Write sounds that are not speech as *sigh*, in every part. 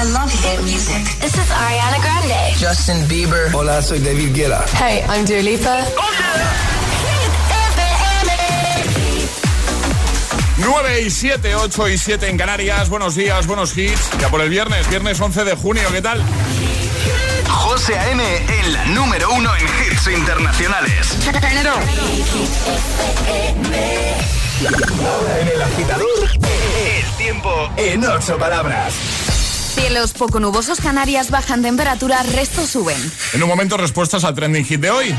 I love hit music. This is Ariana Grande. Justin Bieber. Hola, soy David Guetta. Hey, I'm Dua Lipa. 9 y 7, 8 y 7 en Canarias. Buenos días, buenos hits. Ya por el viernes, viernes 11 de junio, ¿qué tal? José A.M. en la número uno en hits internacionales. Ahora en el agitador, El tiempo en ocho palabras. Cielos poco nubosos, Canarias bajan temperatura, resto suben. En un momento, respuestas al trending hit de hoy.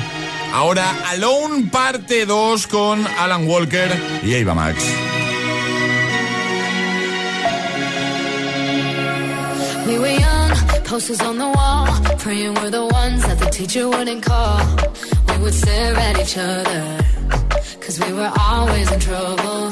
Ahora, Alone parte 2 con Alan Walker y Ava Max. We were young, posters on the wall, praying we're the ones that the teacher wouldn't call. We would stare at each other, cause we were always in trouble.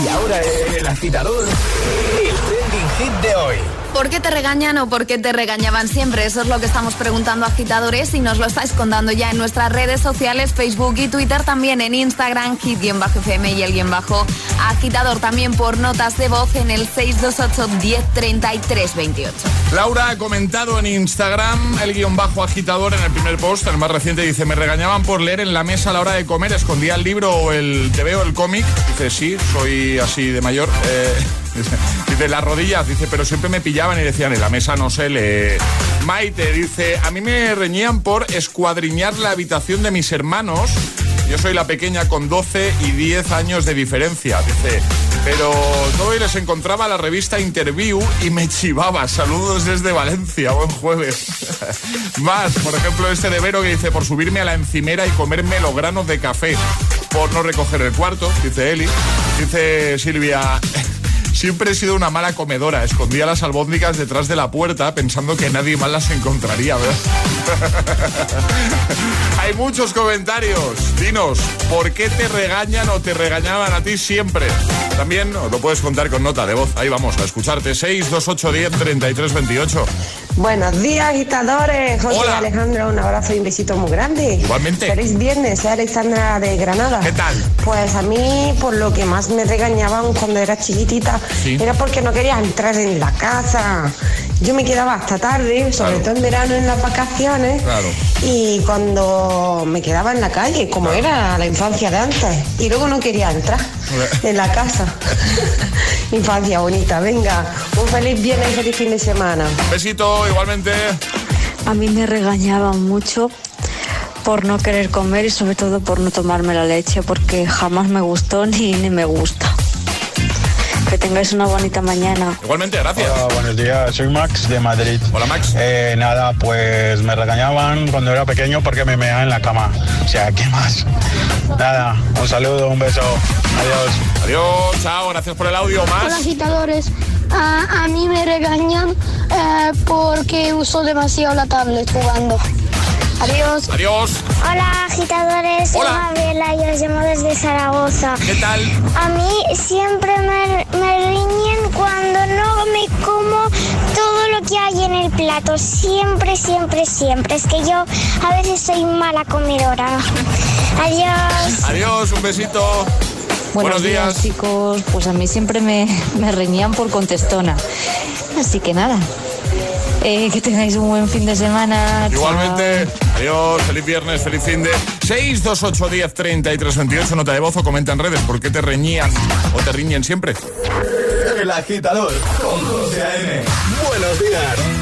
Y ahora el agitador, el trending hit de hoy. ¿Por qué te regañan o por qué te regañaban siempre? Eso es lo que estamos preguntando a agitadores y nos lo estáis contando ya en nuestras redes sociales, Facebook y Twitter, también en Instagram, hit-fm y el guion bajo agitador, también por notas de voz en el 628 1033 28. Laura ha comentado en Instagram el guion bajo agitador en el primer post, el más reciente, dice, me regañaban por leer en la mesa a la hora de comer, escondía el libro o el TV o el cómic. Dice, sí, soy así de mayor. Eh, *laughs* dice, las rodillas, dice, pero siempre me pillaban y decían, en la mesa no se lee. Maite dice, a my me reñían por escuadriñar la habitación de mis hermanos. Yo soy la pequeña con 12 y 10 años de diferencia, dice. Pero todo y les encontraba la revista Interview y me chivaba. Saludos desde Valencia, buen jueves. *laughs* Más, por ejemplo, este de Vero que dice, por subirme a la encimera y comerme los granos de café. Por no recoger el cuarto, dice Eli. Dice Silvia, Siempre he sido una mala comedora. Escondía las albóndigas detrás de la puerta pensando que nadie más las encontraría, ¿verdad? *laughs* Hay muchos comentarios. Dinos, ¿por qué te regañan o te regañaban a ti siempre? También lo puedes contar con nota de voz. Ahí vamos a escucharte. 628 10 33 28. Buenos días, agitadores. José Alejandro, un abrazo y un besito muy grande. Igualmente. Feliz viernes, soy Alexandra de Granada. ¿Qué tal? Pues a mí, por lo que más me regañaban cuando era chiquitita, era porque no quería entrar en la casa. Yo me quedaba hasta tarde, sobre todo en verano en las vacaciones. Claro. Y cuando me quedaba en la calle, como era la infancia de antes. Y luego no quería entrar en la casa. *laughs* infancia bonita. Venga, un feliz viernes y feliz fin de semana. Besito, igualmente. A mí me regañaban mucho por no querer comer y sobre todo por no tomarme la leche porque jamás me gustó ni, ni me gusta. Tengáis una bonita mañana. Igualmente, gracias. Hola, buenos días. Soy Max de Madrid. Hola, Max. Eh, nada, pues me regañaban cuando era pequeño porque me meaba en la cama. O sea, ¿qué más? Nada, un saludo, un beso. Adiós. Adiós, chao, gracias por el audio, más. Hola, agitadores. A, a mí me regañan eh, porque uso demasiado la tablet jugando. Adiós. Adiós. Hola, agitadores. Soy Hola. Gabriela y os llamo desde Zaragoza. ¿Qué tal? A mí siempre me, me riñen cuando no me como todo lo que hay en el plato. Siempre, siempre, siempre. Es que yo a veces soy mala comedora. Adiós. Adiós, un besito. Buenos días. chicos. Pues a mí siempre me, me reñían por contestona. Así que nada. Eh, que tengáis un buen fin de semana. Chao. Igualmente, adiós, feliz viernes, feliz fin de 628 10 33 28, nota de voz o comenta en redes por qué te reñían o te riñen siempre. El agitador con José A.M. Buenos días.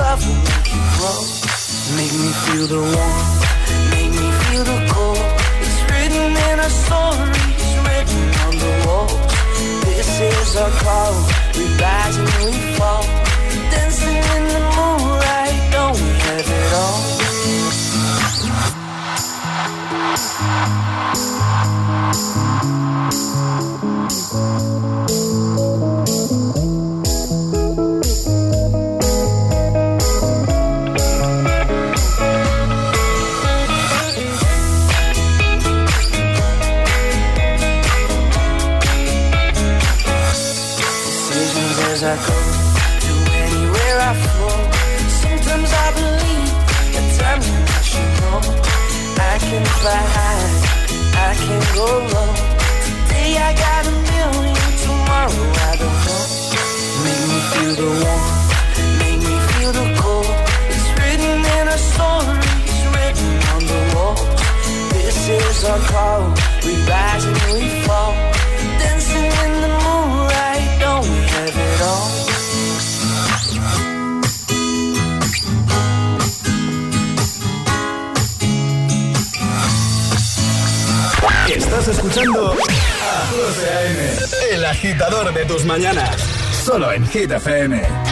love will make you grow. Make me feel the warmth, make me feel the cold. It's written in our stories, written on the walls. This is our call, we rise and we fall. Dancing in the moonlight, don't we have it all? decisions go low. Today I got a million, tomorrow I don't know. Make me feel the warmth, make me feel the cold. It's written in our stories, written on the walls. This is our call, escuchando a José A.M. El agitador de tus mañanas. Solo en Hit FM.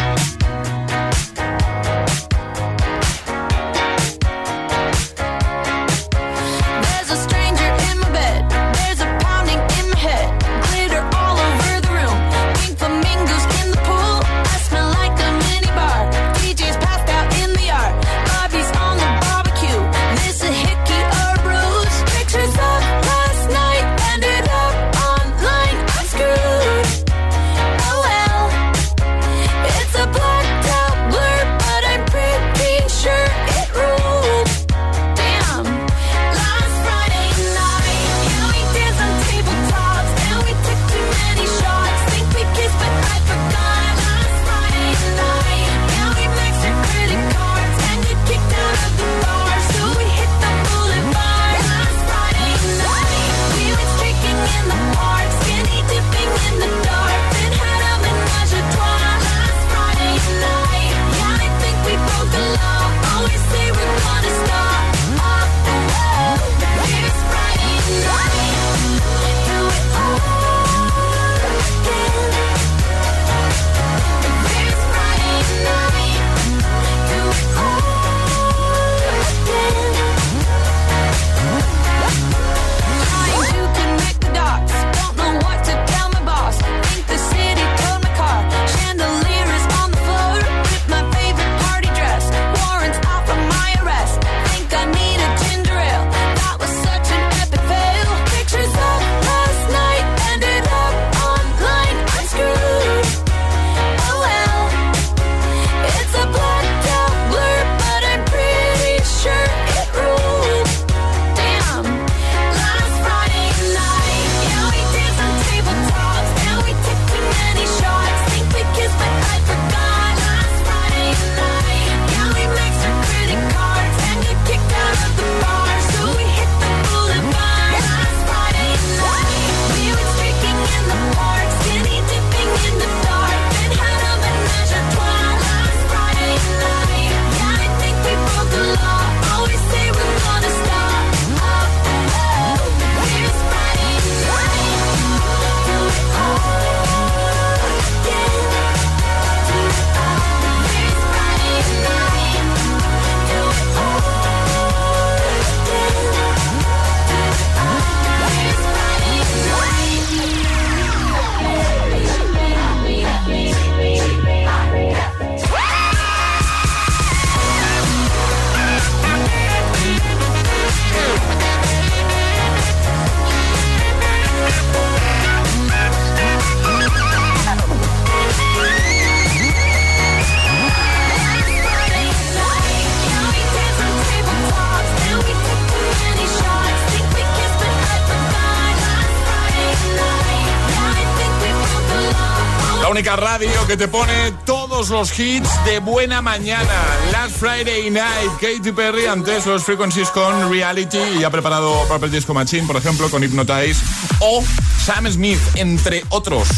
Radio que te pone todos los hits de buena mañana. Last Friday Night, Katy Perry, antes los Frequencies con Reality y ha preparado Purple Disco Machine, por ejemplo, con Hypnotize o Sam Smith, entre otros.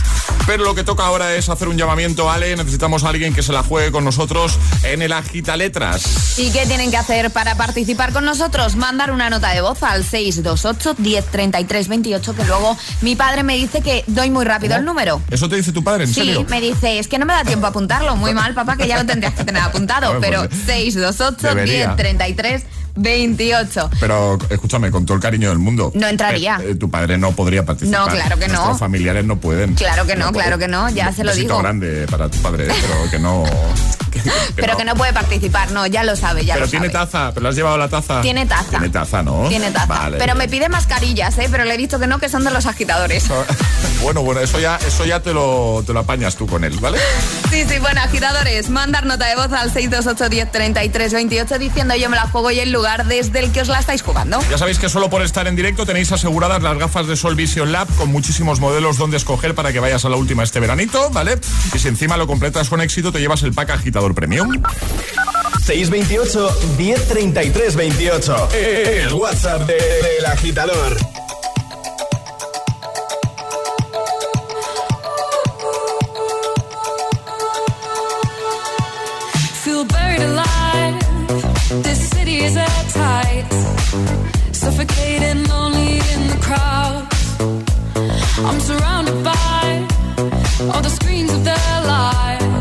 Pero lo que toca ahora es hacer un llamamiento, Ale. Necesitamos a alguien que se la juegue con nosotros en el Agita Letras. ¿Y qué tienen que hacer para participar con nosotros? Mandar una nota de voz al 628 1033 28, que luego mi padre me dice que doy muy rápido el número. ¿Eso te dice tu padre? ¿En sí, me dice, es que no me da tiempo a apuntarlo. Muy mal, papá, que ya lo tendrías que tener apuntado. *laughs* pero 628 1033 28. Pero escúchame, con todo el cariño del mundo. No entraría. Eh, eh, tu padre no podría participar. No, claro que no. Nuestros familiares no pueden. Claro que no, claro que no, ya se lo digo. grande para tu padre, pero que no. *laughs* *laughs* pero que no puede participar, no, ya lo sabe, ya pero lo tiene taza, pero has llevado la taza. Tiene taza. Tiene taza, ¿no? Tiene taza. Pero me pide mascarillas, ¿eh? Pero le he dicho que no, que son de los agitadores. *laughs* bueno, bueno, eso ya, eso ya te lo, te lo apañas tú con él, ¿vale? Sí, sí, bueno, agitadores, mandar nota de voz al 628 10 33 28 diciendo yo me la juego y el lugar desde el que os la estáis jugando. Ya sabéis que solo por estar en directo tenéis aseguradas las gafas de Sol Vision Lab con muchísimos modelos donde escoger para que vayas a la última este veranito, ¿vale? Y si encima lo completas con éxito te llevas el pack agitador premium. 628 1033 28. El WhatsApp del agitador. Feel buried alive. This city is at tight. Suffocating, lonely in the crowd. I'm surrounded by all the screens of their lives.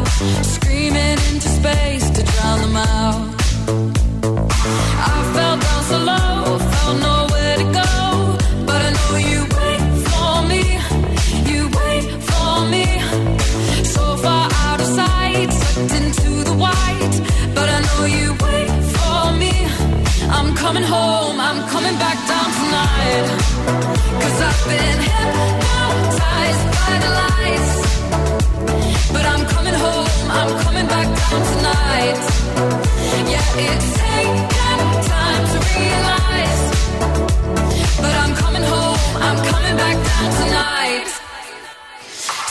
Space to drown them out. I fell down so low, found nowhere to go. But I know you wait for me, you wait for me. So far out of sight, sucked into the white. But I know you wait for me. I'm coming home, I'm coming back down tonight. Cause I've been hypnotized by the lights. I'm coming back down tonight. Yeah, it's taken time to realize. But I'm coming home, I'm coming back down tonight.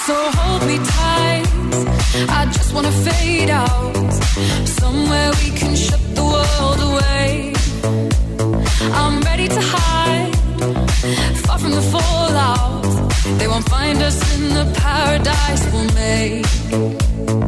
So hold me tight, I just wanna fade out. Somewhere we can shut the world away. I'm ready to hide, far from the fallout. They won't find us in the paradise we'll make.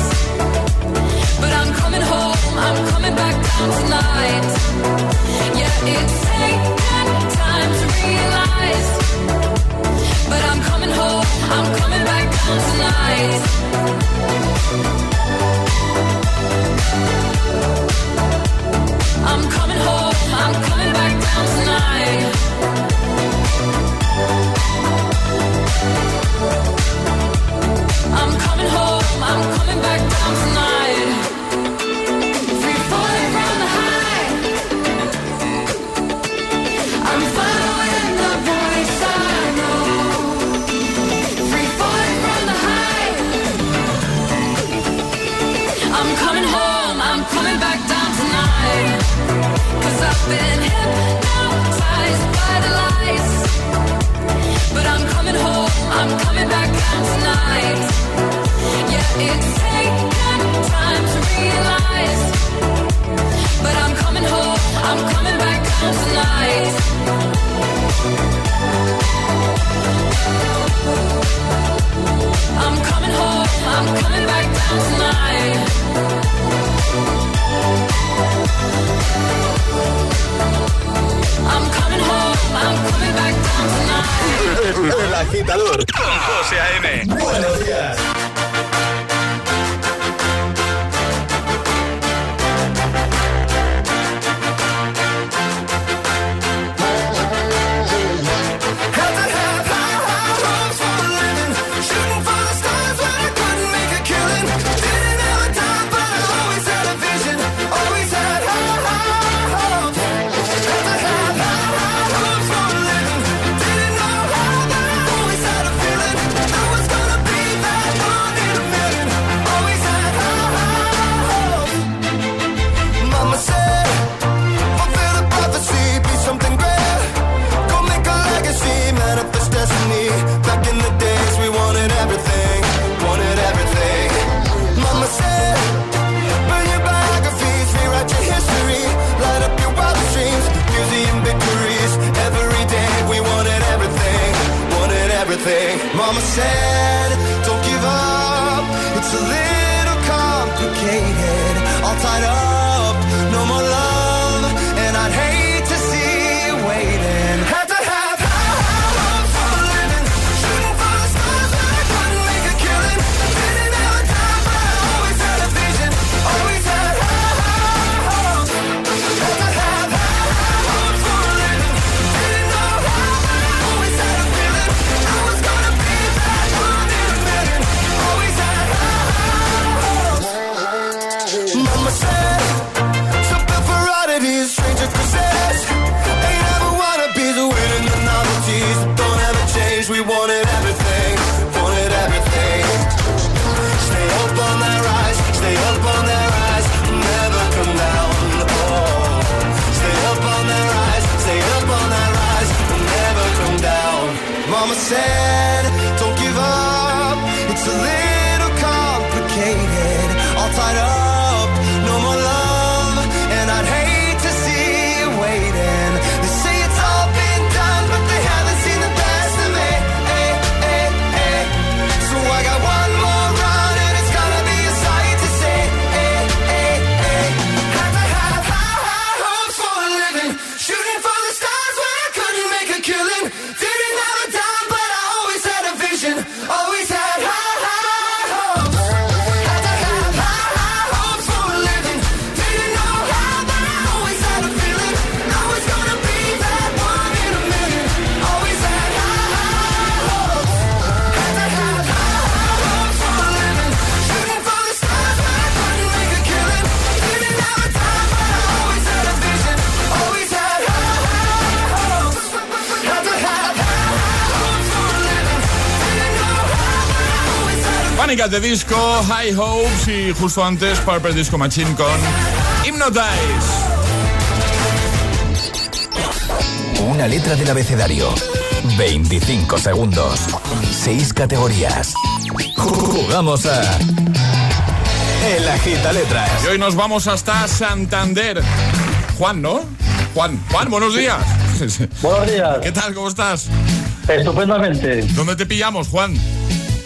ways de disco, High Hopes y justo antes Purple Disco Machine con Hypnotize. Una letra del abecedario. 25 segundos. 6 categorías. Jugamos a. El Agita Letras. Y hoy nos vamos hasta Santander. Juan, ¿no? Juan, Juan, buenos días. *laughs* Buenos días. ¿Qué tal? ¿Cómo estás? Estupendamente. ¿Dónde te pillamos, Juan?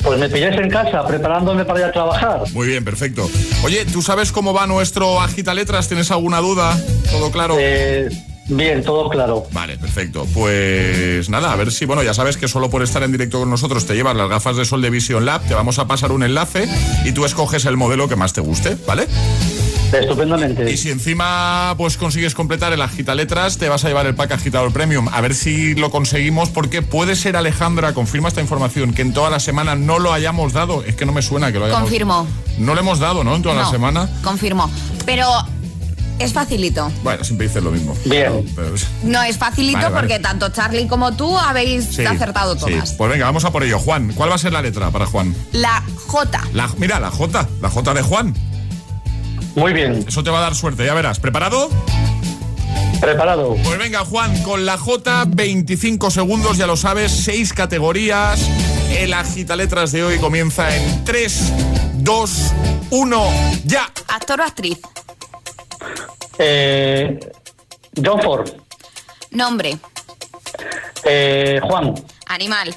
Pues me pilláis en casa, preparándome para ir a trabajar. Muy bien, perfecto. Oye, ¿tú sabes cómo va nuestro Agita Letras? ¿Tienes alguna duda? ¿Todo claro? Eh, bien, todo claro. Vale, perfecto. Pues nada, a ver si, bueno, ya sabes que solo por estar en directo con nosotros te llevas las gafas de sol de Vision Lab, te vamos a pasar un enlace y tú escoges el modelo que más te guste, ¿vale? Estupendamente. Y si encima pues consigues completar el agita letras, te vas a llevar el pack agitador premium. A ver si lo conseguimos, porque puede ser Alejandra, confirma esta información, que en toda la semana no lo hayamos dado. Es que no me suena que lo hayamos Confirmo. No lo hemos dado, ¿no? En toda la semana. Confirmo. Pero es facilito. Bueno, siempre dices lo mismo. Bien. Pero- pero- No es facilito Vale, vale. porque tanto Charlie como tú habéis Sí, acertado sí. todas. Pues venga, vamos a por ello. Juan, ¿cuál va a ser la letra para Juan? La J. La, mira, la J, la J de Juan. Muy bien. Eso te va a dar suerte, ya verás. ¿Preparado? Preparado. Pues venga, Juan, con la J, 25 segundos, ya lo sabes, 6 categorías. El agita letras de hoy comienza en 3, 2, 1, ya. Actor o actriz. Eh, John Ford. Nombre. Eh, Juan. Animal.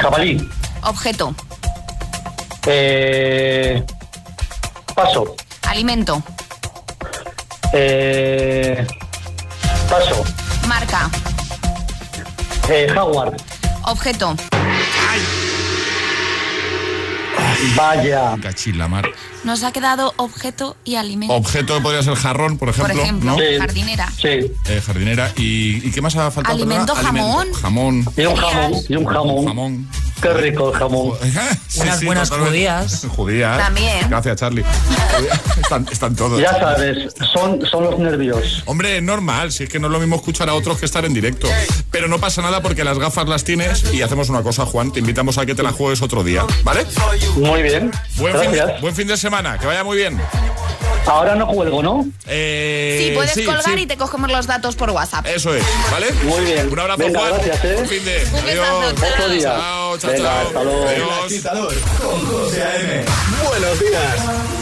Jabalí. Objeto. Eh, paso. Alimento. Eh, paso. Marca. Eh, Howard. Objeto. Vaya. Cachila, mar. Nos ha quedado objeto y alimento. Objeto podría ser jarrón, por ejemplo. Por ejemplo, ¿no? Sí. jardinera. Sí. Eh, jardinera. ¿Y, y qué más ha faltado? Alimento, jamón. Jamón. Y un jamón. Y un jamón. Jamón. Qué rico el jamón. *laughs* Sí, Unas sí, buenas totalmente. judías. *laughs* Judías. También. Gracias, Charlie. *laughs* Están, están todos. Ya sabes, son, son los nervios. Hombre, es normal, si es que no es lo mismo escuchar a otros que estar en directo. Pero no pasa nada porque las gafas las tienes y hacemos una cosa, Juan, te invitamos a que te la juegues otro día, ¿vale? Muy bien. Buen fin, Gracias. buen fin de semana, que vaya muy bien. Ahora no juego, ¿no? Sí, Eh, puedes sí, colgar sí. y te cogemos los datos por WhatsApp. Eso es, ¿vale? Muy bien. Un abrazo, Venga, Juan. gracias, ¿eh? Buen fin de. Un Adiós. Otro día. Chao, chao, Venga, chao. hasta luego. Adiós. agitador con José A.M. Buenos días.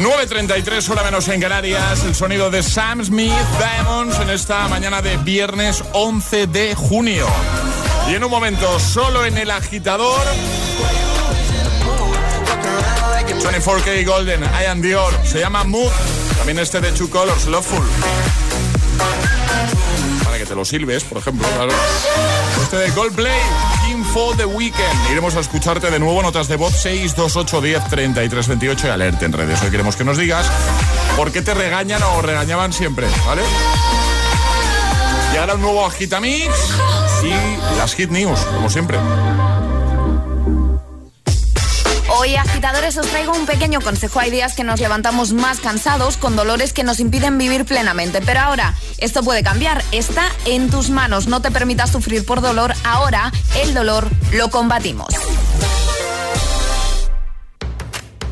9.33 hora menos en Canarias, el sonido de Sam Smith Diamonds en esta mañana de viernes 11 de junio. Y en un momento, solo en el agitador, 24K Golden, I am Dior, se llama Mood, también este de Two Colors, Loveful. Para que te lo silbes, por ejemplo, claro. Este de Goldplay, King for the Weekend. Iremos a escucharte de nuevo, notas de voz 628 10 33 28 y alerte en redes. Hoy queremos que nos digas por qué te regañan o regañaban siempre, ¿vale? Y ahora un nuevo Agitamix y las Hit News, como siempre. Hoy, agitadores, os traigo un pequeño consejo. Hay días que nos levantamos más cansados, con dolores que nos impiden vivir plenamente. Pero ahora, esto puede cambiar. Está en tus manos. No te permitas sufrir por dolor. Ahora, el dolor lo combatimos.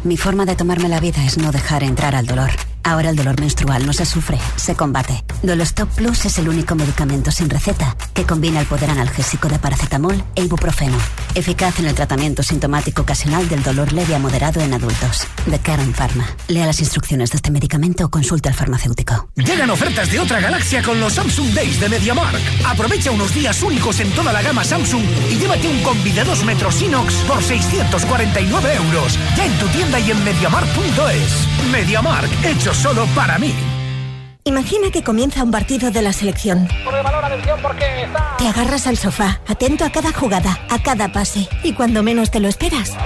Mi forma de tomarme la vida es no dejar entrar al dolor. Ahora el dolor menstrual no se sufre, se combate. Dolostop Plus es el único medicamento sin receta que combina el poder analgésico de paracetamol e ibuprofeno, eficaz en el tratamiento sintomático ocasional del dolor leve a moderado en adultos. De Karen Pharma. Lea las instrucciones de este medicamento o consulte al farmacéutico. Llegan ofertas de otra galaxia con los Samsung Days de MediaMark. Aprovecha unos días únicos en toda la gama Samsung y llévate un combi de 2 metros inox por 649 euros. Ya en tu tienda y en MediaMark.es. MediaMark, hecho solo para mí. Imagina que comienza un partido de la selección. Te agarras al sofá, atento a cada jugada, a cada pase, y cuando menos te lo esperas.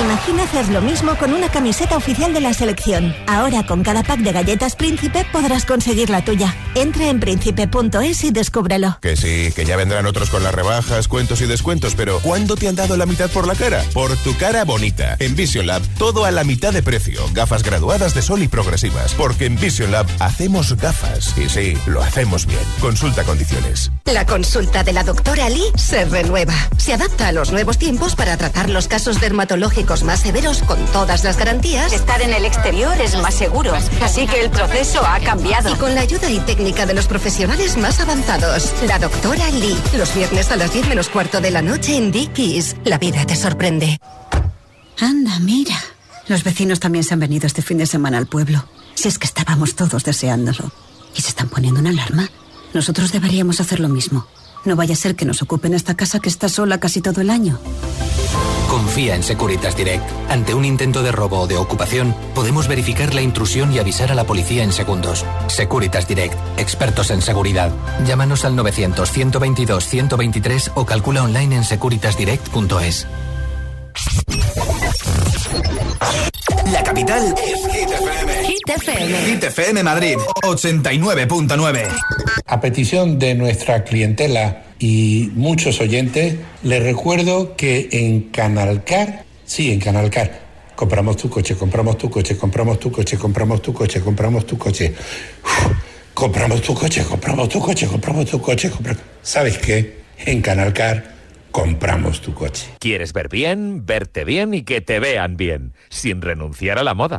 Imagina hacer lo mismo con una camiseta oficial de la selección. Ahora con cada pack de galletas Príncipe podrás conseguir la tuya. Entra en príncipe.es y descúbrelo. Que sí, que ya vendrán otros con las rebajas, cuentos y descuentos, pero ¿cuándo te han dado la mitad por la cara? Por tu cara bonita. En Vision Lab, todo a la mitad de precio. Gafas graduadas de sol y progresivas. Porque en Vision Lab hacemos gafas. Y sí, lo hacemos bien. Consulta condiciones. La consulta de la doctora Lee se renueva. Se adapta a los nuevos tiempos para tratar los casos dermatológicos más severos con todas las garantías. Estar en el exterior es más seguro, así que el proceso ha cambiado. Y con la ayuda y técnica de los profesionales más avanzados. La doctora Lee. Los viernes a las 10 menos cuarto de la noche en Dickies. La vida te sorprende. Anda, mira. Los vecinos también se han venido este fin de semana al pueblo. Si es que estábamos todos deseándolo. ¿Y se están poniendo una alarma? Nosotros deberíamos hacer lo mismo. No vaya a ser que nos ocupen esta casa que está sola casi todo el año. Confía en Securitas Direct. Ante un intento de robo o de ocupación, podemos verificar la intrusión y avisar a la policía en segundos. Securitas Direct, expertos en seguridad. Llámanos al 900-122-123 o calcula online en securitasdirect.es. La capital es Hit FM. Hit FM. Hit FM Madrid, 89.9. A petición de nuestra clientela y muchos oyentes, les recuerdo que en Canalcar, sí, en Canalcar, compramos tu coche, compramos tu coche, compramos tu coche, compramos tu coche, compramos tu coche. Uf, compramos tu coche, compramos tu coche, compramos tu coche, compramos... ¿Sabes qué? En Canalcar compramos tu coche. ¿Quieres ver bien, verte bien y que te vean bien, sin renunciar a la moda?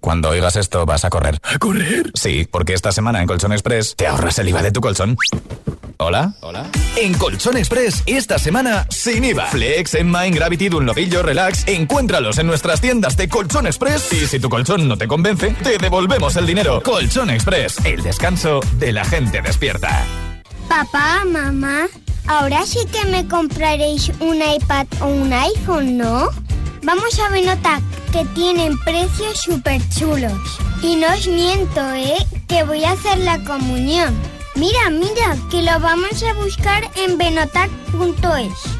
Cuando oigas esto vas a correr. ¿A correr? Sí, porque esta semana en Colchón Express te ahorras el IVA de tu colchón. ¿Hola? ¿Hola? En Colchón Express, esta semana, sin IVA. Flex, Enmine, Gravity, Dunlopillo, Relax. Encuéntralos en nuestras tiendas de Colchón Express. Y si tu colchón no te convence, te devolvemos el dinero. Colchón Express, el descanso de la gente despierta. Papá, mamá, ahora sí que me compraréis un iPad o un iPhone, ¿no? Vamos a Benotac, que tienen precios súper chulos. Y no os miento, ¿eh? Que voy a hacer la comunión. Mira, mira, que lo vamos a buscar en benotac.es.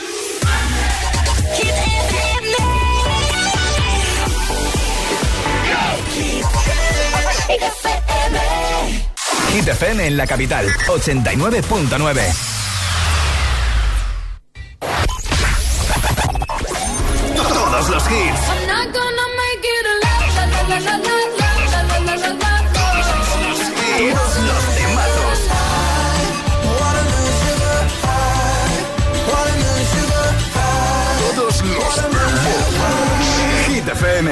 Hit FM. En la capital, 89.9. Todos los hits. Todos los hits, los. Todos los FM.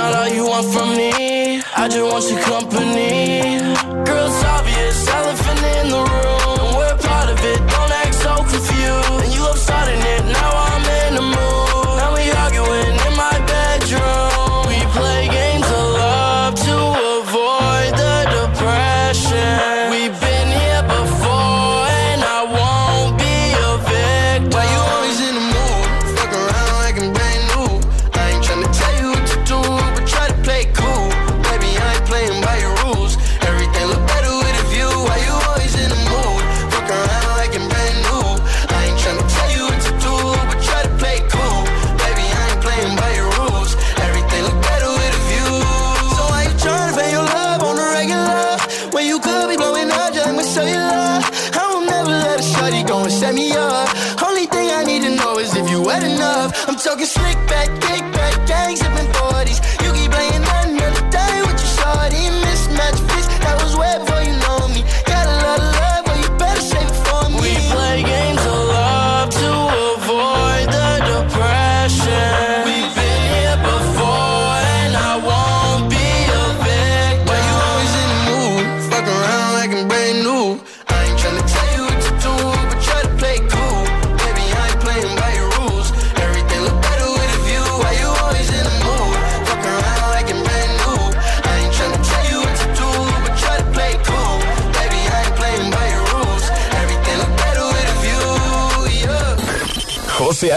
not all you want from me. I just want your company. Talking slick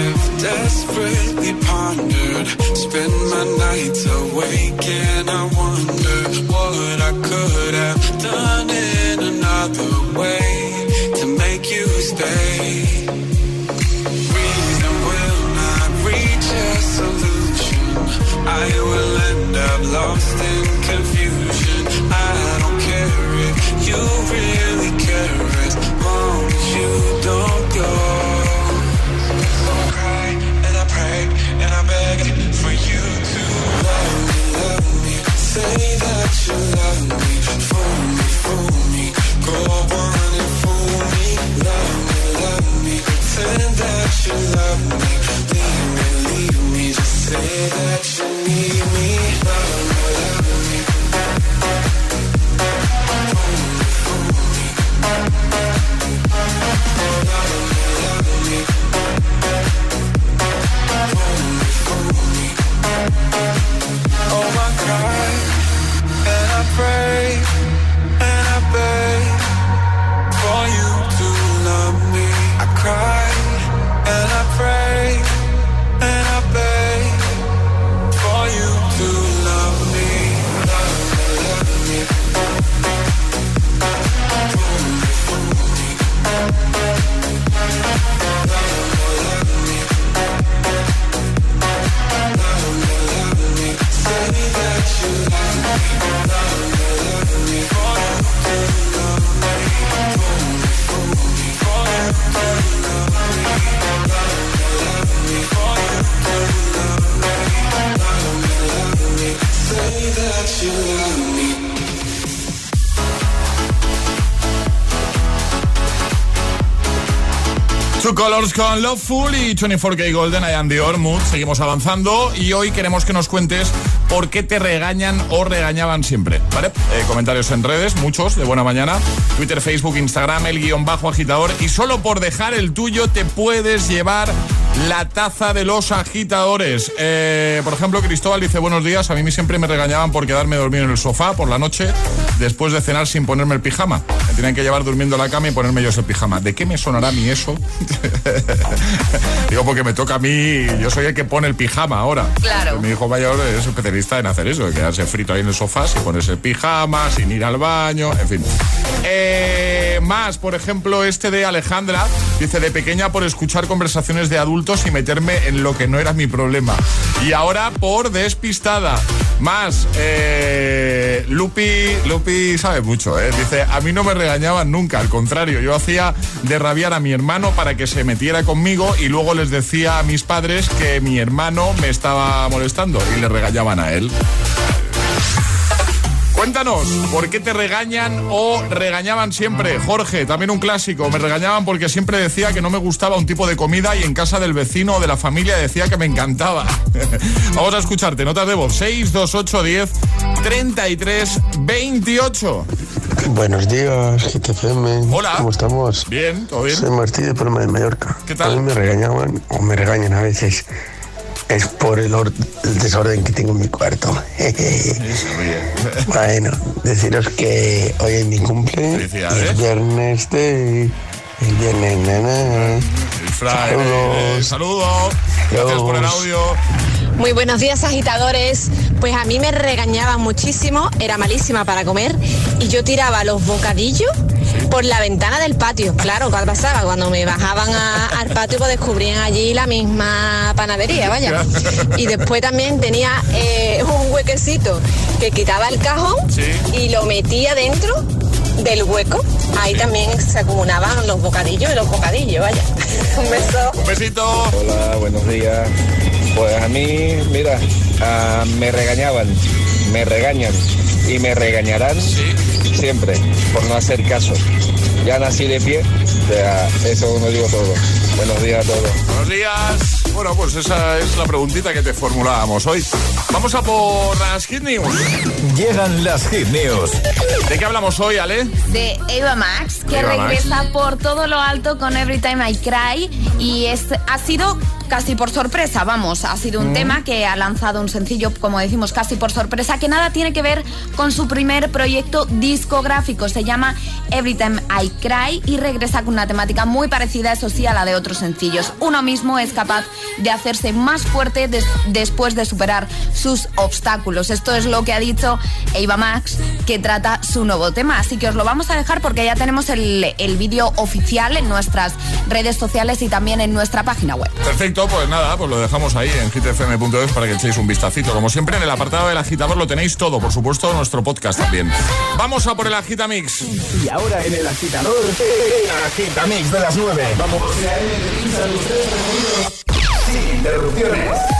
Have desperately pondered. Spend my nights awake and I wonder What I could have done in another way To make you stay. Reason will not reach a solution. I will end up lost in confusion Colors con Loveful y 24K Golden, I am Dior, Mood. Seguimos avanzando y hoy queremos que nos cuentes por qué te regañan o regañaban siempre, ¿vale? Eh, comentarios en redes, muchos, de buena mañana. Twitter, Facebook, Instagram, el guion bajo agitador. Y solo por dejar el tuyo te puedes llevar la taza de los agitadores. Eh, por ejemplo, Cristóbal dice, buenos días, a mí siempre me regañaban por quedarme dormido en el sofá por la noche después de cenar sin ponerme el pijama. Tenían que llevar durmiendo en la cama y ponerme yo ese pijama. ¿De qué me sonará a mí eso? *laughs* Digo, porque me toca a mí, yo soy el que pone el pijama ahora. Claro. Mi hijo mayor es especialista en hacer eso, de quedarse frito ahí en el sofá sin ponerse el pijama, sin ir al baño, en fin. Eh, más, por ejemplo, este de Alejandra, dice, de pequeña por escuchar conversaciones de adultos y meterme en lo que no era mi problema. Y ahora por despistada. Más, eh, Lupi, Lupi sabe mucho, ¿eh? dice, a mí no me regañaban nunca, al contrario, yo hacía de rabiar a mi hermano para que se metiera conmigo y luego les decía a mis padres que mi hermano me estaba molestando y le regañaban a él. Cuéntanos, ¿por qué te regañan o regañaban siempre? Jorge, también un clásico. Me regañaban porque siempre decía que no me gustaba un tipo de comida y en casa del vecino o de la familia decía que me encantaba. *laughs* Vamos a escucharte. Notas de voz 62810 33 28. Buenos días, GTFM. Hola. ¿Cómo estamos? Bien, todo bien. Soy Martí de Palma de Mallorca. ¿Qué tal? A mí me regañaban, o me regañan a veces, es por el, el desorden que tengo en mi cuarto. *laughs* bueno, deciros que hoy es mi cumple. Es viernes de... El viernes, nana. Friday. Saludos. Gracias por el audio. Muy buenos días, agitadores. Pues a mí me regañaban muchísimo, era malísima para comer y yo tiraba los bocadillos por la ventana del patio. Claro, ¿cuál pasaba? Cuando me bajaban a- al patio pues descubrían allí la misma panadería, vaya. *laughs* Y después también tenía eh, un huequecito que quitaba el cajón y lo metía dentro del hueco. Ahí también se acumulaban los bocadillos y los bocadillos, vaya. *laughs* Un beso. Un besito. Hola, buenos días. Pues a mí, mira, ah, me regañaban, me regañan y me regañarán siempre por no hacer caso. Ya nací de pie, o sea, eso no digo todo. Buenos días a todos. Buenos días. Bueno, pues esa es la preguntita que te formulábamos hoy. Vamos a por las Hit News. Llegan las Hit News. ¿De qué hablamos hoy, Ale? de Eva Max, que Eva Max. regresa por todo lo alto con Every Time I Cry y es, ha sido casi por sorpresa, vamos, ha sido un Mm. tema que ha lanzado un sencillo, como decimos, casi por sorpresa, que nada tiene que ver con su primer proyecto discográfico, se llama Every Time I Cry y regresa con una temática muy parecida, eso sí, a la de otros sencillos. Uno mismo es capaz de hacerse más fuerte des- después de superar sus obstáculos. Esto es lo que ha dicho Eva Max, que trata su nuevo tema. Así que os lo vamos a dejar porque ya tenemos el, el vídeo oficial en nuestras redes sociales y también en nuestra página web. Perfecto, pues nada, pues lo dejamos ahí en hitfm.es para que echéis un vistacito. Como siempre, en el apartado del agitador lo tenéis todo, por supuesto, nuestro podcast también. Vamos a por el agitamix. Y ahora en el agitador, el agitamix de las 9. Vamos. Sin interrupciones.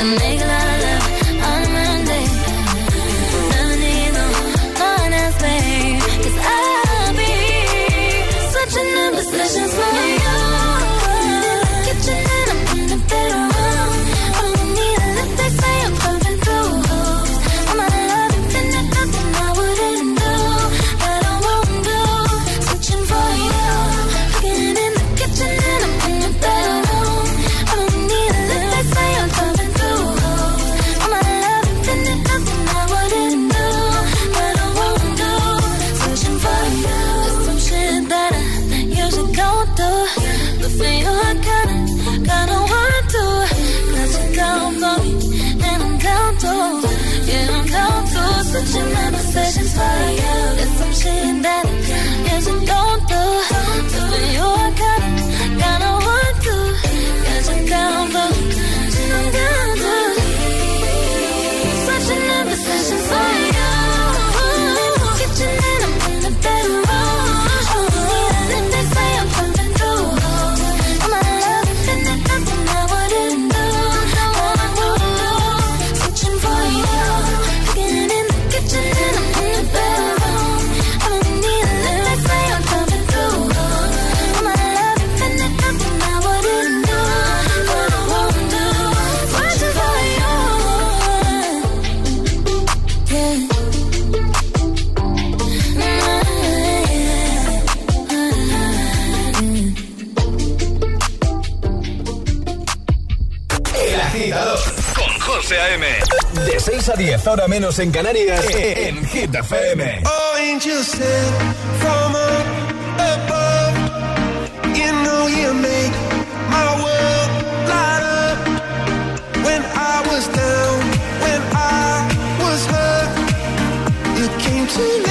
and make a lot agitador con José A.M. De 6 a 10, ahora menos en Canarias, eh, eh, en Hit FM. Oh, angels sent from above. You know you make my world light up. When I was down, when I was hurt, you came to me.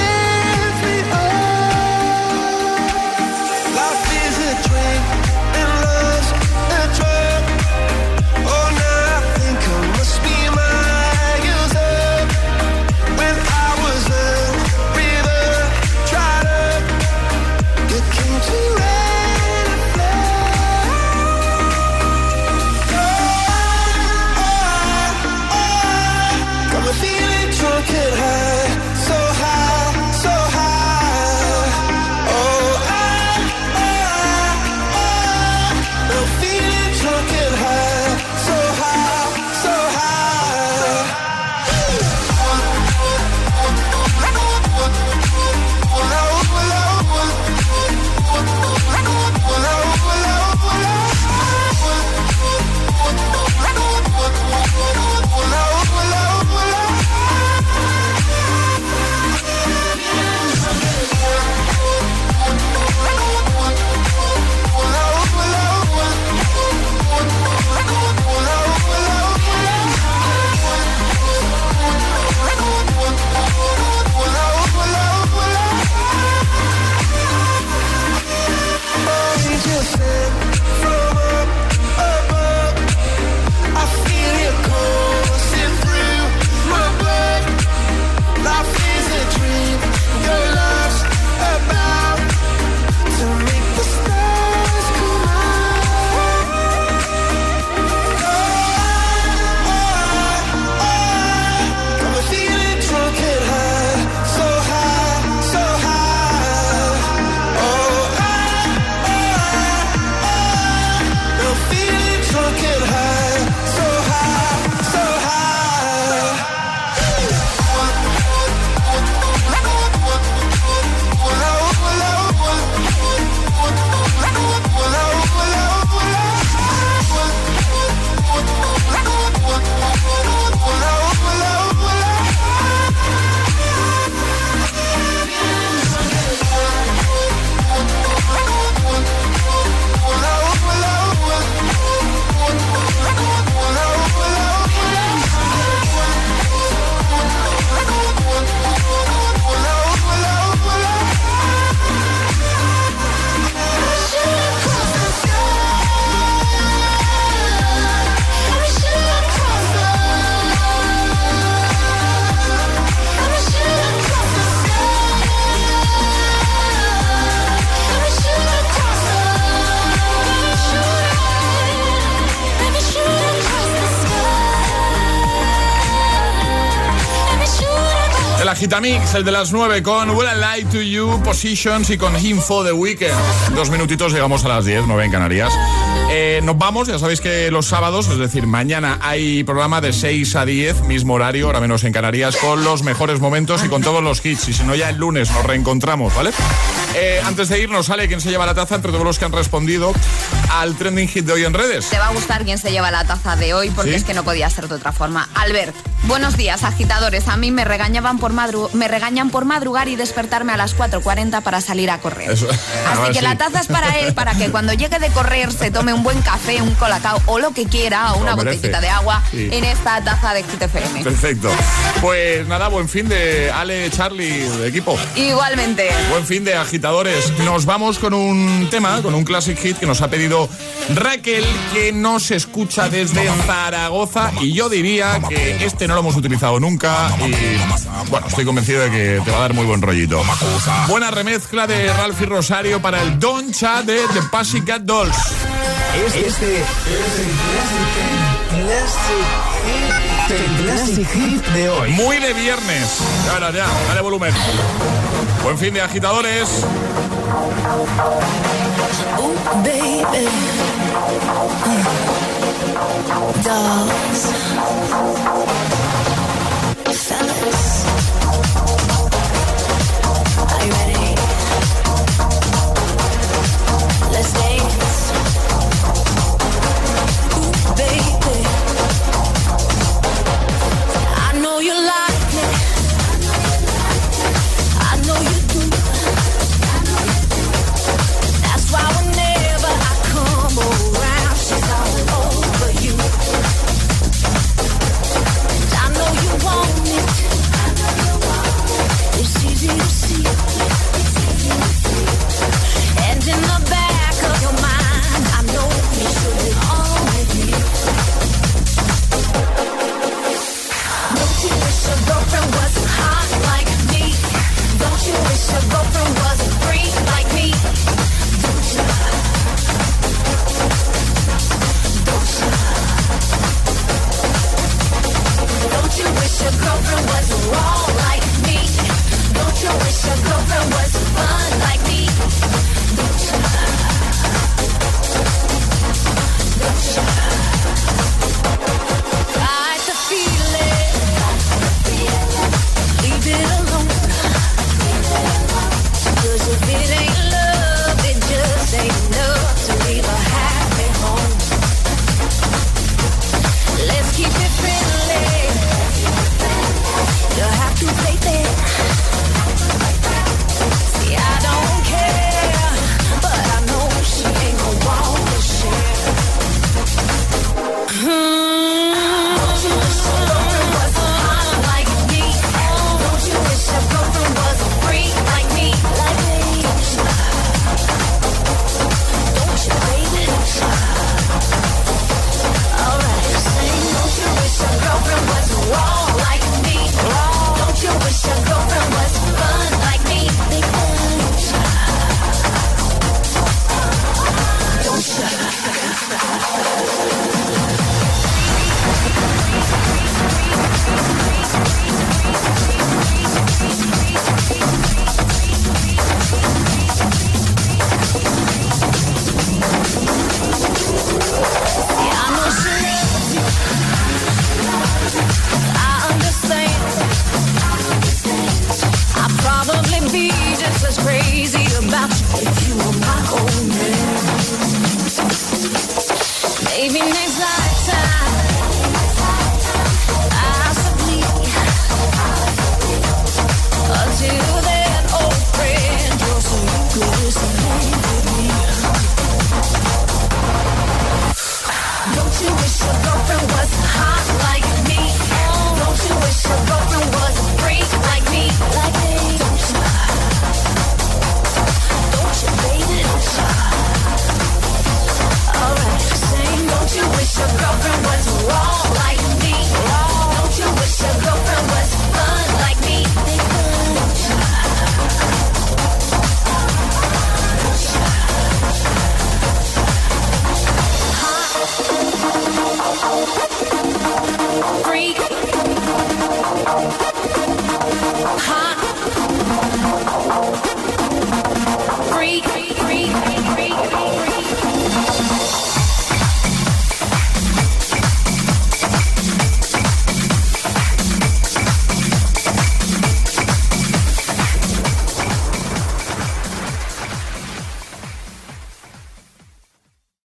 Agitamix, el de las 9 con Will I Lie to You, Positions y con Info the Weekend. dos minutitos llegamos a las 10, 9 en Canarias. Eh, nos vamos, ya sabéis que los sábados, es decir, mañana hay programa de 6 a 10, mismo horario, ahora menos en Canarias, con los mejores momentos y con todos los hits. Y si no, ya el lunes nos reencontramos, ¿vale? Eh, antes de irnos, sale quién se lleva la taza entre todos los que han respondido al trending hit de hoy en redes. Te va a gustar quién se lleva la taza de hoy porque es que no podía ser de otra forma. Albert, buenos días, agitadores. A mí me regañaban por me regañan por madrugar y despertarme a las 4.40 para salir a correr. Así que la taza es para él, para que cuando llegue de correr se tome un buen café, un colacao o lo que quiera, o una botellita de agua en esta taza de XTFM. Perfecto. Pues nada, buen fin de Ale, Charlie, de equipo. Igualmente. Buen fin de agitadores nos vamos con un tema, con un classic hit que nos ha pedido Raquel, que nos escucha desde Zaragoza. Y yo diría que este no lo hemos utilizado nunca. Y bueno, estoy convencido de que te va a dar muy buen rollito. Buena remezcla de Ralph y Rosario para el Doncha de The Pussycat Dolls. Este, es el classic hit de hoy. Muy de viernes. Ahora ya, dale volumen. Buen fin de agitadores. Oh, baby. Dolls. Fellas. Are you ready? Let's dance.